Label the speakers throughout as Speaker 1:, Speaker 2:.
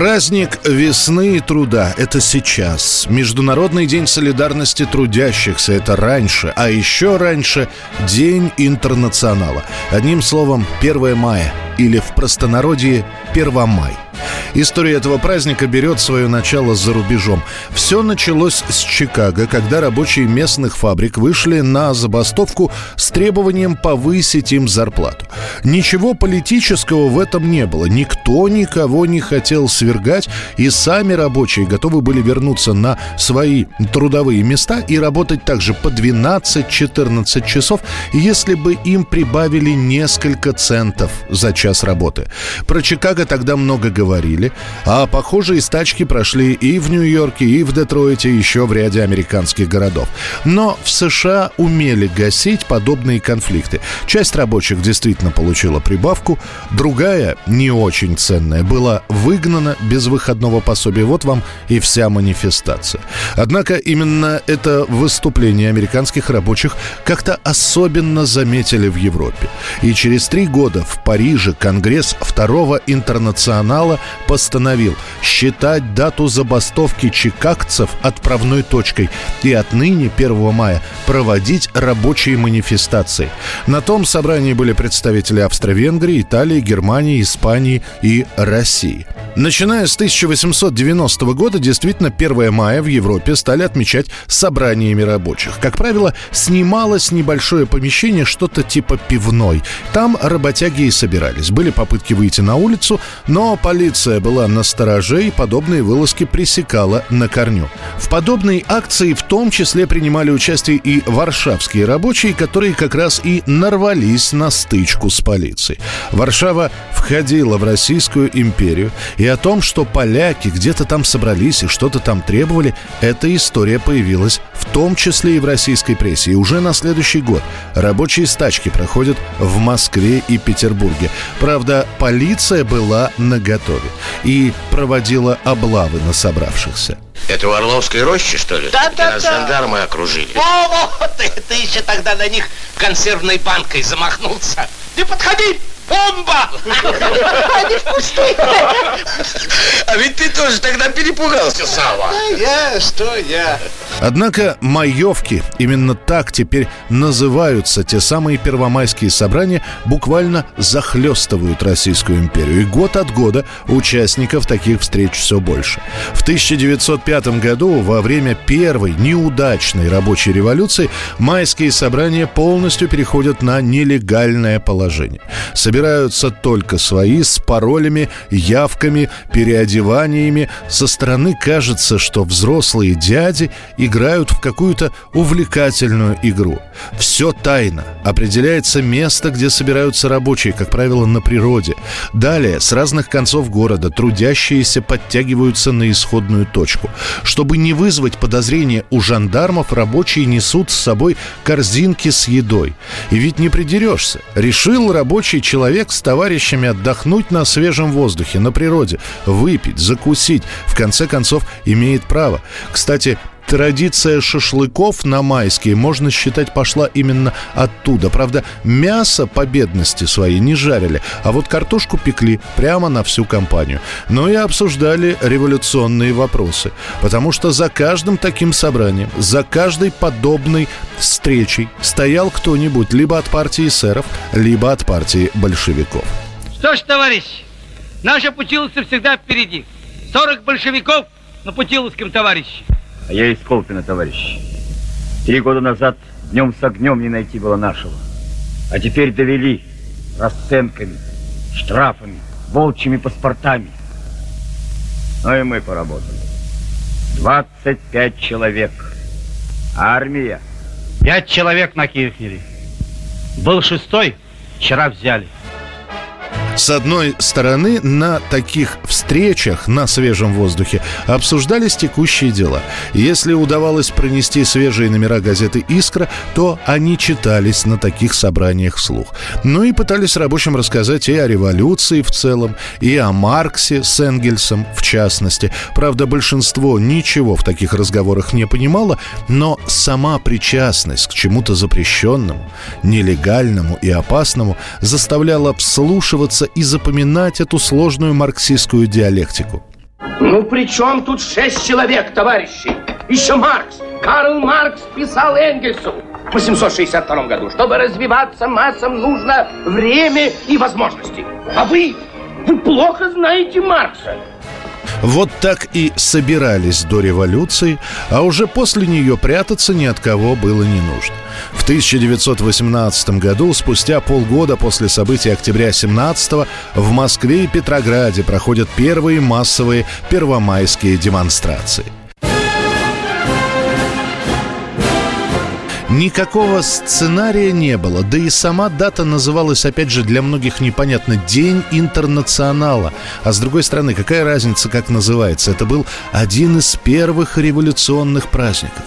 Speaker 1: Праздник весны и труда – это сейчас. Международный день солидарности трудящихся – это раньше. А еще раньше – День интернационала. Одним словом, 1 мая или в простонародье – Первомай – История этого праздника берет свое начало за рубежом. Все началось с Чикаго, когда рабочие местных фабрик вышли на забастовку с требованием повысить им зарплату. Ничего политического в этом не было. Никто никого не хотел свергать, и сами рабочие готовы были вернуться на свои трудовые места и работать также по 12-14 часов, если бы им прибавили несколько центов за час работы. Про Чикаго тогда много говорили говорили, а похожие стачки прошли и в Нью-Йорке, и в Детройте, еще в ряде американских городов. Но в США умели гасить подобные конфликты. Часть рабочих действительно получила прибавку, другая, не очень ценная, была выгнана без выходного пособия. Вот вам и вся манифестация. Однако именно это выступление американских рабочих как-то особенно заметили в Европе. И через три года в Париже Конгресс Второго интернационала постановил считать дату забастовки чикагцев отправной точкой и отныне 1 мая проводить рабочие манифестации. На том собрании были представители Австро-Венгрии, Италии, Германии, Испании и России. Начиная с 1890 года, действительно, 1 мая в Европе стали отмечать собраниями рабочих. Как правило, снималось небольшое помещение, что-то типа пивной. Там работяги и собирались. Были попытки выйти на улицу, но полиция была на стороже и подобные вылазки пресекала на корню. В подобной акции в том числе принимали участие и варшавские рабочие, которые как раз и нарвались на стычку с полицией. Варшава входила в Российскую империю, и о том, что поляки где-то там собрались и что-то там требовали, эта история появилась в том числе и в российской прессе. И уже на следующий год рабочие стачки проходят в Москве и Петербурге. Правда, полиция была наготове и проводила облавы на собравшихся.
Speaker 2: Это у Орловской рощи, что ли?
Speaker 3: Да, да,
Speaker 2: Нас
Speaker 3: да.
Speaker 2: жандармы окружили.
Speaker 3: О, ты, ты еще тогда на них консервной банкой замахнулся. Ты подходи, бомба! Они пустые.
Speaker 2: А ведь ты тоже тогда перепугался, Сава.
Speaker 3: Я, что я?
Speaker 1: Однако маевки, именно так теперь называются те самые первомайские собрания, буквально захлестывают Российскую империю. И год от года участников таких встреч все больше. В 1905 году, во время первой неудачной рабочей революции, майские собрания полностью переходят на нелегальное положение. Собираются только свои с паролями, явками, переодеваниями. Со стороны кажется, что взрослые дяди играют в какую-то увлекательную игру. Все тайно. Определяется место, где собираются рабочие, как правило, на природе. Далее, с разных концов города трудящиеся подтягиваются на исходную точку. Чтобы не вызвать подозрения у жандармов, рабочие несут с собой корзинки с едой. И ведь не придерешься. Решил рабочий человек с товарищами отдохнуть на свежем воздухе, на природе, выпить, закусить. В конце концов, имеет право. Кстати, Традиция шашлыков на майские, можно считать, пошла именно оттуда. Правда, мясо по бедности своей не жарили, а вот картошку пекли прямо на всю компанию. Но и обсуждали революционные вопросы. Потому что за каждым таким собранием, за каждой подобной встречей стоял кто-нибудь либо от партии эсеров, либо от партии большевиков.
Speaker 4: Что ж, товарищи, наша Путиловцы всегда впереди. 40 большевиков на Путиловском товарищи.
Speaker 5: А я из Колпина, товарищ. Три года назад днем с огнем не найти было нашего. А теперь довели расценками, штрафами, волчьими паспортами. Ну и мы поработали. 25 человек. Армия.
Speaker 4: Пять человек на Кирхере. Был шестой, вчера взяли.
Speaker 1: С одной стороны, на таких встречах на свежем воздухе обсуждались текущие дела. Если удавалось пронести свежие номера газеты «Искра», то они читались на таких собраниях вслух. Ну и пытались рабочим рассказать и о революции в целом, и о Марксе с Энгельсом в частности. Правда, большинство ничего в таких разговорах не понимало, но сама причастность к чему-то запрещенному, нелегальному и опасному заставляла вслушиваться и запоминать эту сложную марксистскую диалектику.
Speaker 3: Ну, при чем тут шесть человек, товарищи? Еще Маркс. Карл Маркс писал Энгельсу в 862 году. Чтобы развиваться массам, нужно время и возможности. А вы, вы плохо знаете Маркса.
Speaker 1: Вот так и собирались до революции, а уже после нее прятаться ни от кого было не нужно. В 1918 году, спустя полгода после событий октября 17 в Москве и Петрограде проходят первые массовые первомайские демонстрации. Никакого сценария не было, да и сама дата называлась, опять же, для многих непонятно «День интернационала». А с другой стороны, какая разница, как называется? Это был один из первых революционных праздников.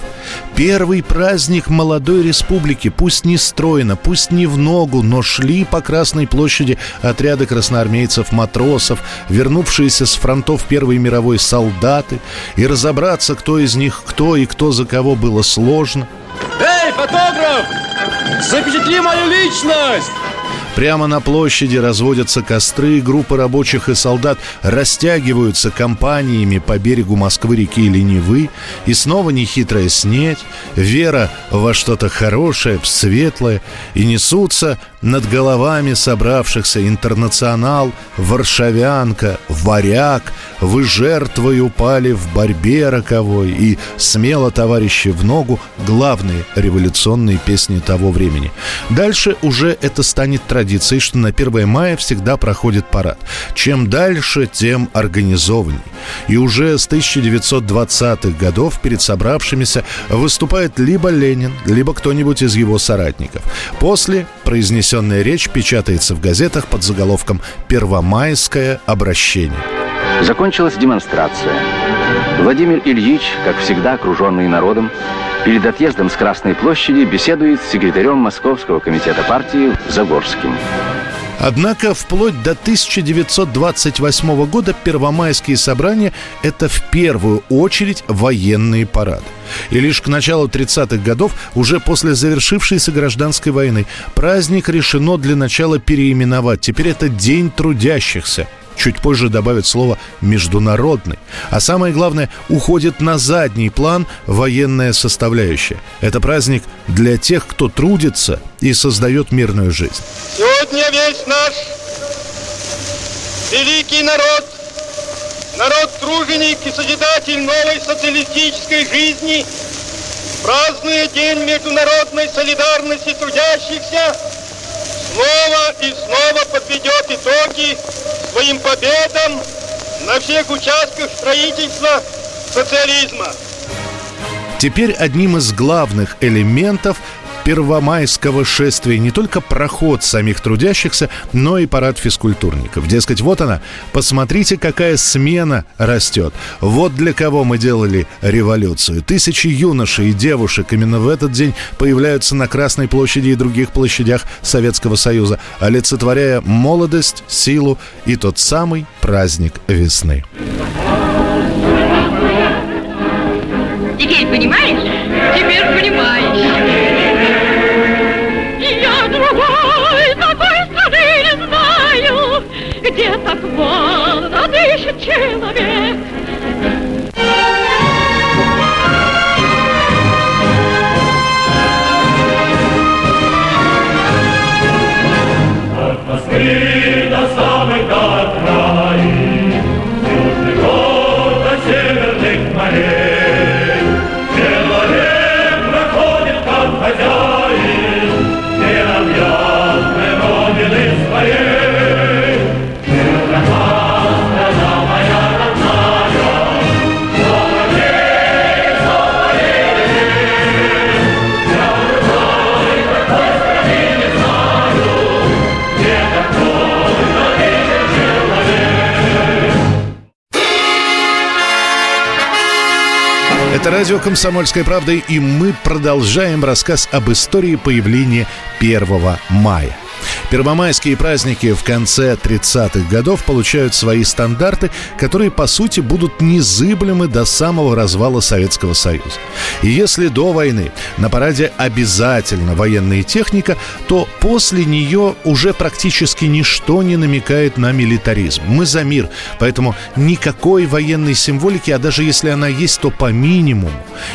Speaker 1: Первый праздник молодой республики, пусть не стройно, пусть не в ногу, но шли по Красной площади отряды красноармейцев-матросов, вернувшиеся с фронтов Первой мировой солдаты, и разобраться, кто из них кто и кто за кого было сложно –
Speaker 6: фотограф! Запечатли мою личность!
Speaker 1: Прямо на площади разводятся костры, группы рабочих и солдат растягиваются компаниями по берегу Москвы-реки или Невы, и снова нехитрая снеть, вера во что-то хорошее, светлое, и несутся над головами собравшихся интернационал, варшавянка, варяг, вы жертвой упали в борьбе роковой, и смело, товарищи, в ногу главные революционные песни того времени. Дальше уже это станет традицией что на 1 мая всегда проходит парад. Чем дальше, тем организованней. И уже с 1920-х годов перед собравшимися выступает либо Ленин, либо кто-нибудь из его соратников. После произнесенная речь печатается в газетах под заголовком «Первомайское обращение».
Speaker 7: Закончилась демонстрация. Владимир Ильич, как всегда окруженный народом, перед отъездом с Красной площади беседует с секретарем Московского комитета партии Загорским.
Speaker 1: Однако вплоть до 1928 года первомайские собрания – это в первую очередь военные парады. И лишь к началу 30-х годов, уже после завершившейся гражданской войны, праздник решено для начала переименовать. Теперь это День трудящихся – Чуть позже добавят слово «международный». А самое главное, уходит на задний план военная составляющая. Это праздник для тех, кто трудится и создает мирную жизнь.
Speaker 8: Сегодня весь наш великий народ, народ-труженик и созидатель новой социалистической жизни, празднуя День международной солидарности трудящихся, снова и снова подведет итоги своим победам на всех участках строительства социализма.
Speaker 1: Теперь одним из главных элементов первомайского шествия не только проход самих трудящихся, но и парад физкультурников. Дескать, вот она, посмотрите, какая смена растет. Вот для кого мы делали революцию. Тысячи юношей и девушек именно в этот день появляются на Красной площади и других площадях Советского Союза, олицетворяя молодость, силу и тот самый праздник весны.
Speaker 9: Теперь понимаешь? Теперь человек.
Speaker 1: Радио «Комсомольская правда» и мы продолжаем рассказ об истории появления 1 мая. Первомайские праздники в конце 30-х годов получают свои стандарты, которые, по сути, будут незыблемы до самого развала Советского Союза. И если до войны на параде обязательно военная техника, то после нее уже практически ничто не намекает на милитаризм. Мы за мир, поэтому никакой военной символики, а даже если она есть, то по минимуму.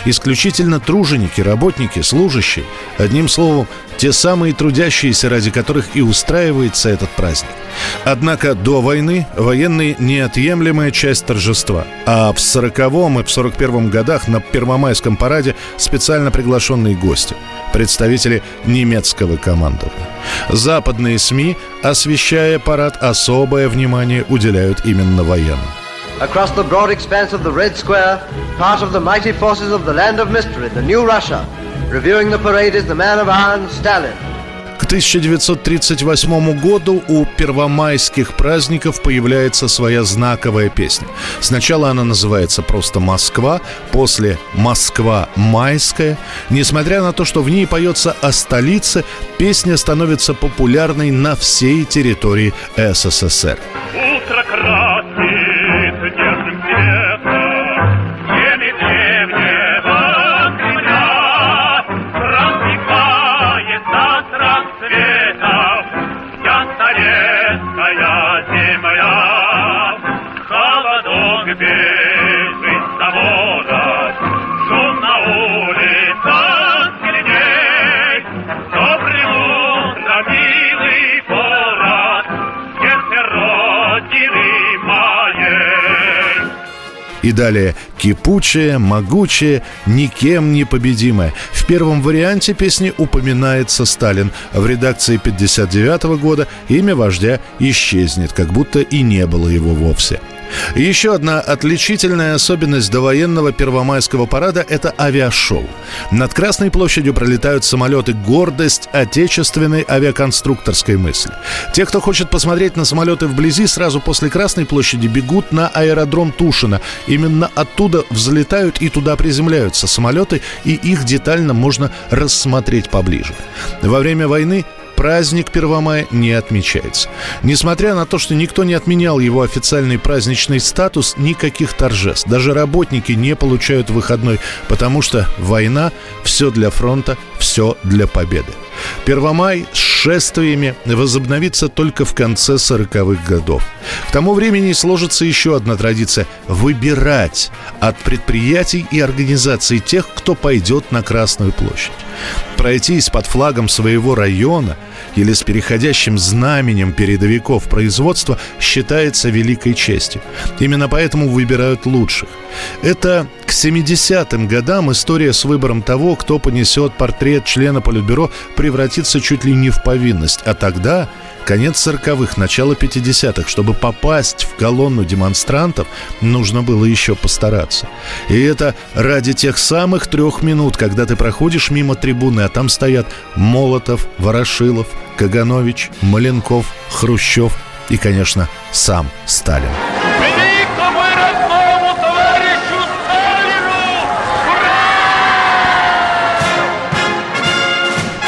Speaker 1: Исключительно труженики, работники, служащие. Одним словом, те самые трудящиеся, ради которых и устраивается этот праздник. Однако до войны военные – неотъемлемая часть торжества. А в 40-м и в 41-м годах на Первомайском параде специально приглашенные гости – представители немецкого командования. Западные СМИ, освещая парад, особое внимание уделяют именно военным.
Speaker 10: Across the broad expanse of the Red Square, part of the mighty forces of the land of mystery, the New Russia, reviewing the parade is the man of iron, Stalin.
Speaker 1: К 1938 году у первомайских праздников появляется своя знаковая песня. Сначала она называется просто «Москва», после «Москва майская». Несмотря на то, что в ней поется о столице, песня становится популярной на всей территории СССР.
Speaker 11: Утро
Speaker 1: И далее «Кипучая, могучая, никем не победимая». В первом варианте песни упоминается Сталин. В редакции 59 года имя вождя исчезнет, как будто и не было его вовсе. Еще одна отличительная особенность довоенного первомайского парада – это авиашоу. Над Красной площадью пролетают самолеты «Гордость отечественной авиаконструкторской мысли». Те, кто хочет посмотреть на самолеты вблизи, сразу после Красной площади бегут на аэродром Тушина. Именно оттуда взлетают и туда приземляются самолеты, и их детально можно рассмотреть поближе. Во время войны праздник Первомая не отмечается. Несмотря на то, что никто не отменял его официальный праздничный статус, никаких торжеств. Даже работники не получают выходной, потому что война – все для фронта, все для победы. Первомай с шествиями возобновится только в конце 40-х годов. К тому времени сложится еще одна традиция – выбирать от предприятий и организаций тех, кто пойдет на Красную площадь. Пройтись под флагом своего района или с переходящим знаменем передовиков производства считается великой честью. Именно поэтому выбирают лучших. Это к 70-м годам история с выбором того, кто понесет портрет члена Политбюро, превратится чуть ли не в повинность. А тогда конец 40-х, начало 50-х. Чтобы попасть в колонну демонстрантов, нужно было еще постараться. И это ради тех самых трех минут, когда ты проходишь мимо трибуны, а там стоят Молотов, Ворошилов, Каганович, Маленков, Хрущев и, конечно, сам Сталин.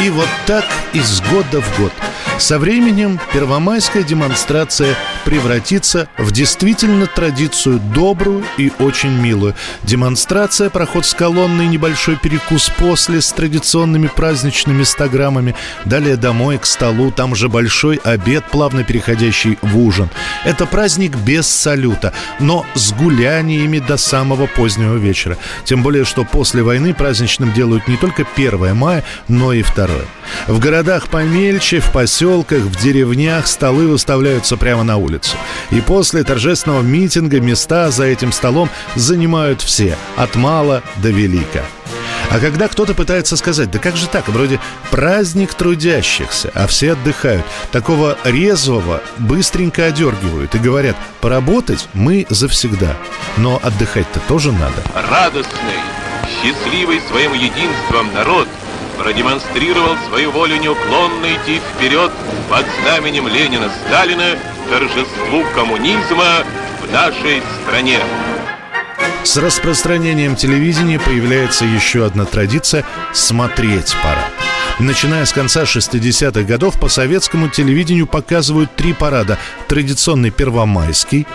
Speaker 11: И
Speaker 1: вот так из года в год. Со временем первомайская демонстрация превратится в действительно традицию добрую и очень милую. Демонстрация, проход с колонной, небольшой перекус после с традиционными праздничными стаграммами, далее домой к столу, там же большой обед, плавно переходящий в ужин. Это праздник без салюта, но с гуляниями до самого позднего вечера. Тем более, что после войны праздничным делают не только 1 мая, но и 2. В городах помельче, в поселках, в деревнях столы выставляются прямо на улицу. И после торжественного митинга места за этим столом занимают все, от мала до велика. А когда кто-то пытается сказать, да как же так, вроде праздник трудящихся, а все отдыхают, такого резвого быстренько одергивают и говорят, поработать мы завсегда, но отдыхать-то тоже надо.
Speaker 12: Радостный, счастливый своим единством народ продемонстрировал свою волю неуклонно идти вперед под знаменем Ленина Сталина торжеству коммунизма в нашей стране.
Speaker 1: С распространением телевидения появляется еще одна традиция – смотреть парад. Начиная с конца 60-х годов по советскому телевидению показывают три парада. Традиционный Первомайский,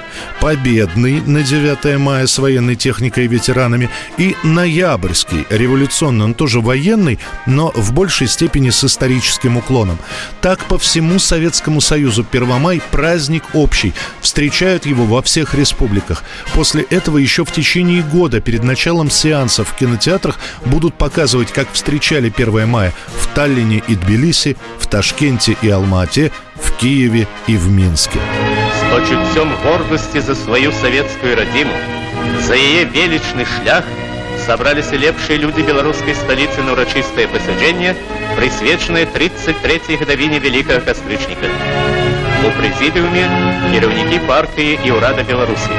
Speaker 1: Победный на 9 мая с военной техникой и ветеранами и Ноябрьский, революционный, он тоже военный, но в большей степени с историческим уклоном. Так по всему Советскому Союзу Первомай – праздник общий. Встречают его во всех республиках. После этого еще в течение года перед началом сеансов в кинотеатрах будут показывать, как встречали 1 мая в Таллине и Тбилиси, в Ташкенте и Алма-Ате, в Киеве и в Минске.
Speaker 12: З почуттям гордості за свою советскую родину, за ее величный шлях собралися лепшие люди белорусской столицы на урочистое посаджение, присвеченное 33-й годовине Великого Костричника. У президиуме кірівники партии и Урада Беларуси.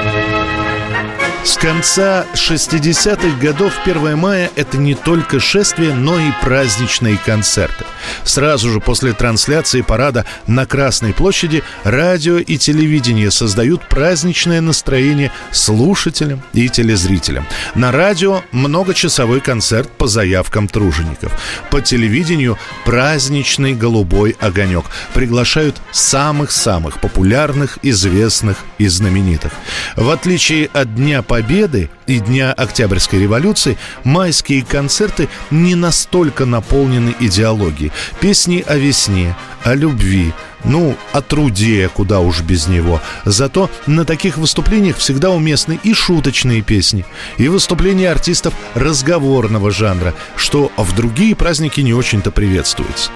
Speaker 1: С конца 60-х годов 1 мая – это не только шествие, но и праздничные концерты. Сразу же после трансляции парада на Красной площади радио и телевидение создают праздничное настроение слушателям и телезрителям. На радио многочасовой концерт по заявкам тружеников. По телевидению праздничный голубой огонек. Приглашают самых-самых популярных, известных и знаменитых. В отличие от Дня Победы и Дня Октябрьской революции, майские концерты не настолько наполнены идеологией. Песни о весне, о любви, ну, о труде, куда уж без него. Зато на таких выступлениях всегда уместны и шуточные песни, и выступления артистов разговорного жанра, что в другие праздники не очень-то приветствуется.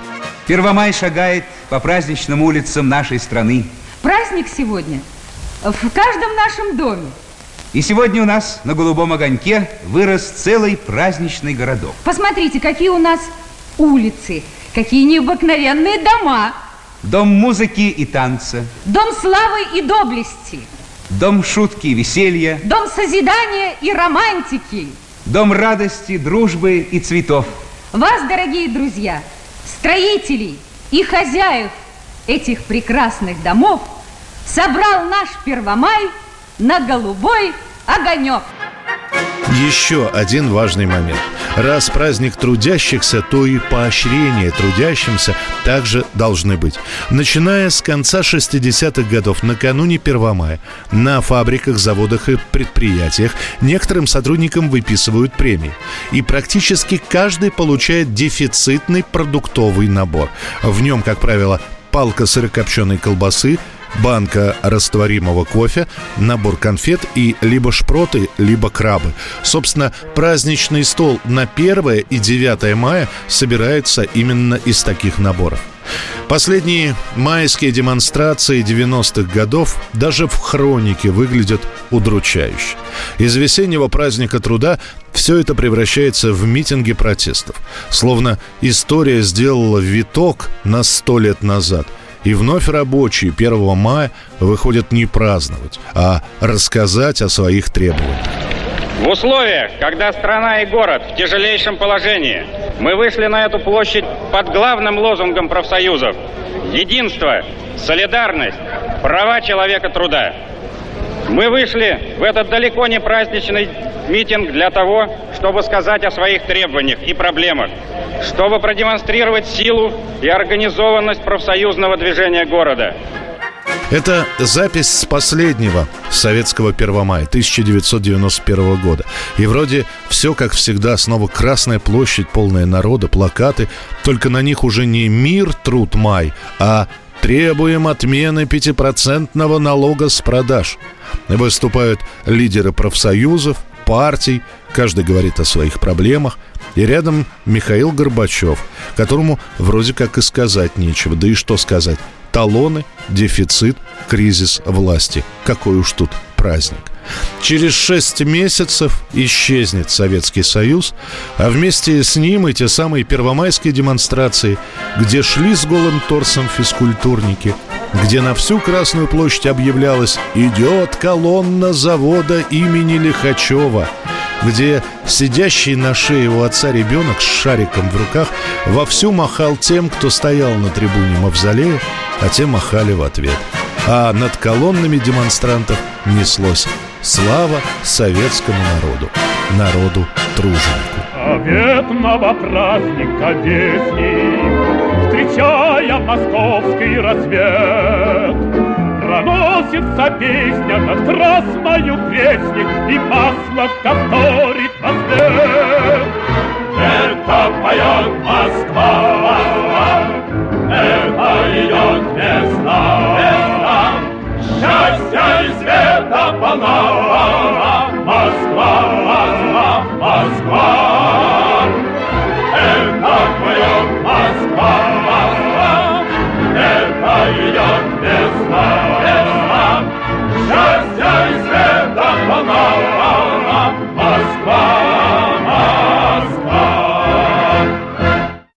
Speaker 13: Первомай шагает по праздничным улицам нашей страны.
Speaker 14: Праздник сегодня в каждом нашем доме.
Speaker 13: И сегодня у нас на голубом огоньке вырос целый праздничный городок.
Speaker 14: Посмотрите, какие у нас улицы, какие необыкновенные дома.
Speaker 13: Дом музыки и танца.
Speaker 14: Дом славы и доблести.
Speaker 13: Дом шутки и веселья.
Speaker 14: Дом созидания и романтики.
Speaker 13: Дом радости, дружбы и цветов.
Speaker 14: Вас, дорогие друзья, строителей и хозяев этих прекрасных домов собрал наш Первомай на голубой огонек.
Speaker 1: Еще один важный момент. Раз праздник трудящихся, то и поощрения трудящимся также должны быть. Начиная с конца 60-х годов, накануне 1 мая, на фабриках, заводах и предприятиях некоторым сотрудникам выписывают премии. И практически каждый получает дефицитный продуктовый набор. В нем, как правило, палка сырокопченой колбасы, банка растворимого кофе, набор конфет и либо шпроты, либо крабы. Собственно, праздничный стол на 1 и 9 мая собирается именно из таких наборов. Последние майские демонстрации 90-х годов даже в хронике выглядят удручающе. Из весеннего праздника труда все это превращается в митинги протестов. Словно история сделала виток на сто лет назад – и вновь рабочие 1 мая выходят не праздновать, а рассказать о своих требованиях.
Speaker 15: В условиях, когда страна и город в тяжелейшем положении, мы вышли на эту площадь под главным лозунгом профсоюзов – единство, солидарность, права человека труда. Мы вышли в этот далеко не праздничный митинг для того, чтобы сказать о своих требованиях и проблемах, чтобы продемонстрировать силу и организованность профсоюзного движения города.
Speaker 1: Это запись с последнего советского 1 мая 1991 года. И вроде все, как всегда, снова Красная площадь, полная народа, плакаты. Только на них уже не «Мир, труд, май», а «Требуем отмены пятипроцентного налога с продаж». Выступают лидеры профсоюзов, партий, каждый говорит о своих проблемах. И рядом Михаил Горбачев, которому вроде как и сказать нечего. Да и что сказать? Талоны, дефицит, кризис власти. Какой уж тут праздник. Через шесть месяцев исчезнет Советский Союз, а вместе с ним и те самые первомайские демонстрации, где шли с голым торсом физкультурники, где на всю Красную площадь объявлялось «Идет колонна завода имени Лихачева», где сидящий на шее у отца ребенок с шариком в руках вовсю махал тем, кто стоял на трибуне Мавзолея, а те махали в ответ. А над колоннами демонстрантов неслось Слава советскому народу, народу-труженику.
Speaker 11: Заветного праздника вестник, Встречая московский рассвет, Проносится песня над красною крестник, И масло вторит на свет. Это поет